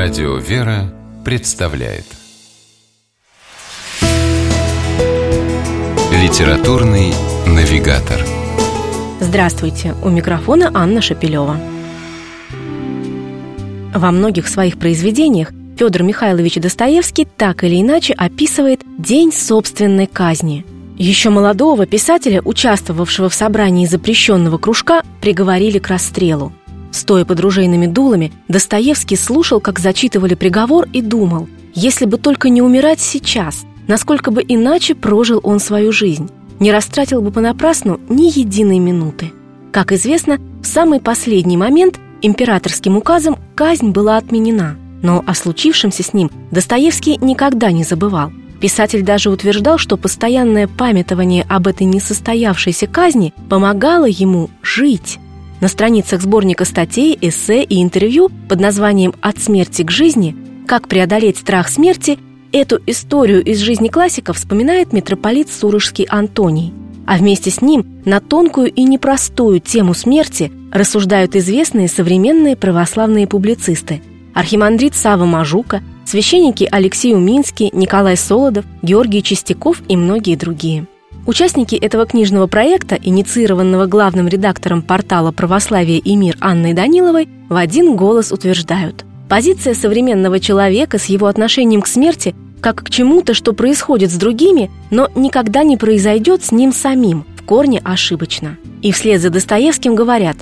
Радио «Вера» представляет Литературный навигатор Здравствуйте! У микрофона Анна Шапилева. Во многих своих произведениях Федор Михайлович Достоевский так или иначе описывает день собственной казни. Еще молодого писателя, участвовавшего в собрании запрещенного кружка, приговорили к расстрелу. Стоя под ружейными дулами, Достоевский слушал, как зачитывали приговор, и думал, если бы только не умирать сейчас, насколько бы иначе прожил он свою жизнь, не растратил бы понапрасну ни единой минуты. Как известно, в самый последний момент императорским указом казнь была отменена, но о случившемся с ним Достоевский никогда не забывал. Писатель даже утверждал, что постоянное памятование об этой несостоявшейся казни помогало ему жить. На страницах сборника статей, эссе и интервью под названием «От смерти к жизни. Как преодолеть страх смерти» эту историю из жизни классика вспоминает митрополит Сурожский Антоний. А вместе с ним на тонкую и непростую тему смерти рассуждают известные современные православные публицисты архимандрит Сава Мажука, священники Алексей Уминский, Николай Солодов, Георгий Чистяков и многие другие – Участники этого книжного проекта, инициированного главным редактором портала «Православие и мир» Анной Даниловой, в один голос утверждают Позиция современного человека с его отношением к смерти как к чему-то, что происходит с другими, но никогда не произойдет с ним самим, в корне ошибочно. И вслед за Достоевским говорят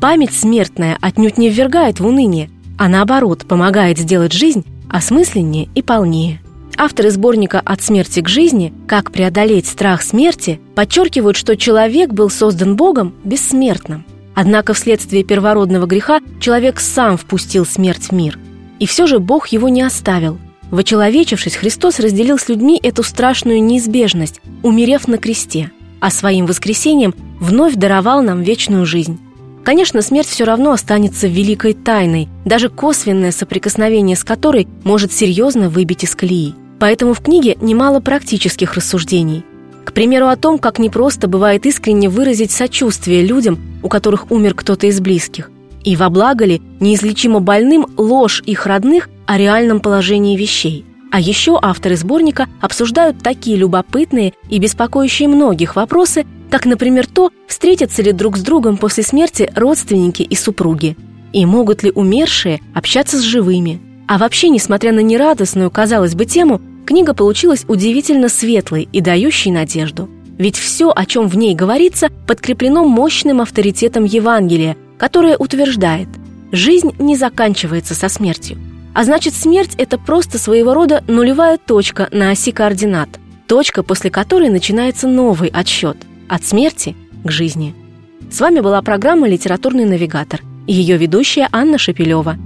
«Память смертная отнюдь не ввергает в уныние, а наоборот помогает сделать жизнь осмысленнее и полнее». Авторы сборника «От смерти к жизни. Как преодолеть страх смерти» подчеркивают, что человек был создан Богом бессмертным. Однако вследствие первородного греха человек сам впустил смерть в мир. И все же Бог его не оставил. Вочеловечившись, Христос разделил с людьми эту страшную неизбежность, умерев на кресте, а своим воскресением вновь даровал нам вечную жизнь. Конечно, смерть все равно останется великой тайной, даже косвенное соприкосновение с которой может серьезно выбить из колеи. Поэтому в книге немало практических рассуждений. К примеру, о том, как непросто бывает искренне выразить сочувствие людям, у которых умер кто-то из близких. И во благо ли неизлечимо больным ложь их родных о реальном положении вещей. А еще авторы сборника обсуждают такие любопытные и беспокоящие многих вопросы, как, например, то, встретятся ли друг с другом после смерти родственники и супруги, и могут ли умершие общаться с живыми, а вообще, несмотря на нерадостную, казалось бы, тему, книга получилась удивительно светлой и дающей надежду. Ведь все, о чем в ней говорится, подкреплено мощным авторитетом Евангелия, которое утверждает «жизнь не заканчивается со смертью». А значит, смерть – это просто своего рода нулевая точка на оси координат, точка, после которой начинается новый отсчет – от смерти к жизни. С вами была программа «Литературный навигатор» и ее ведущая Анна Шапилева –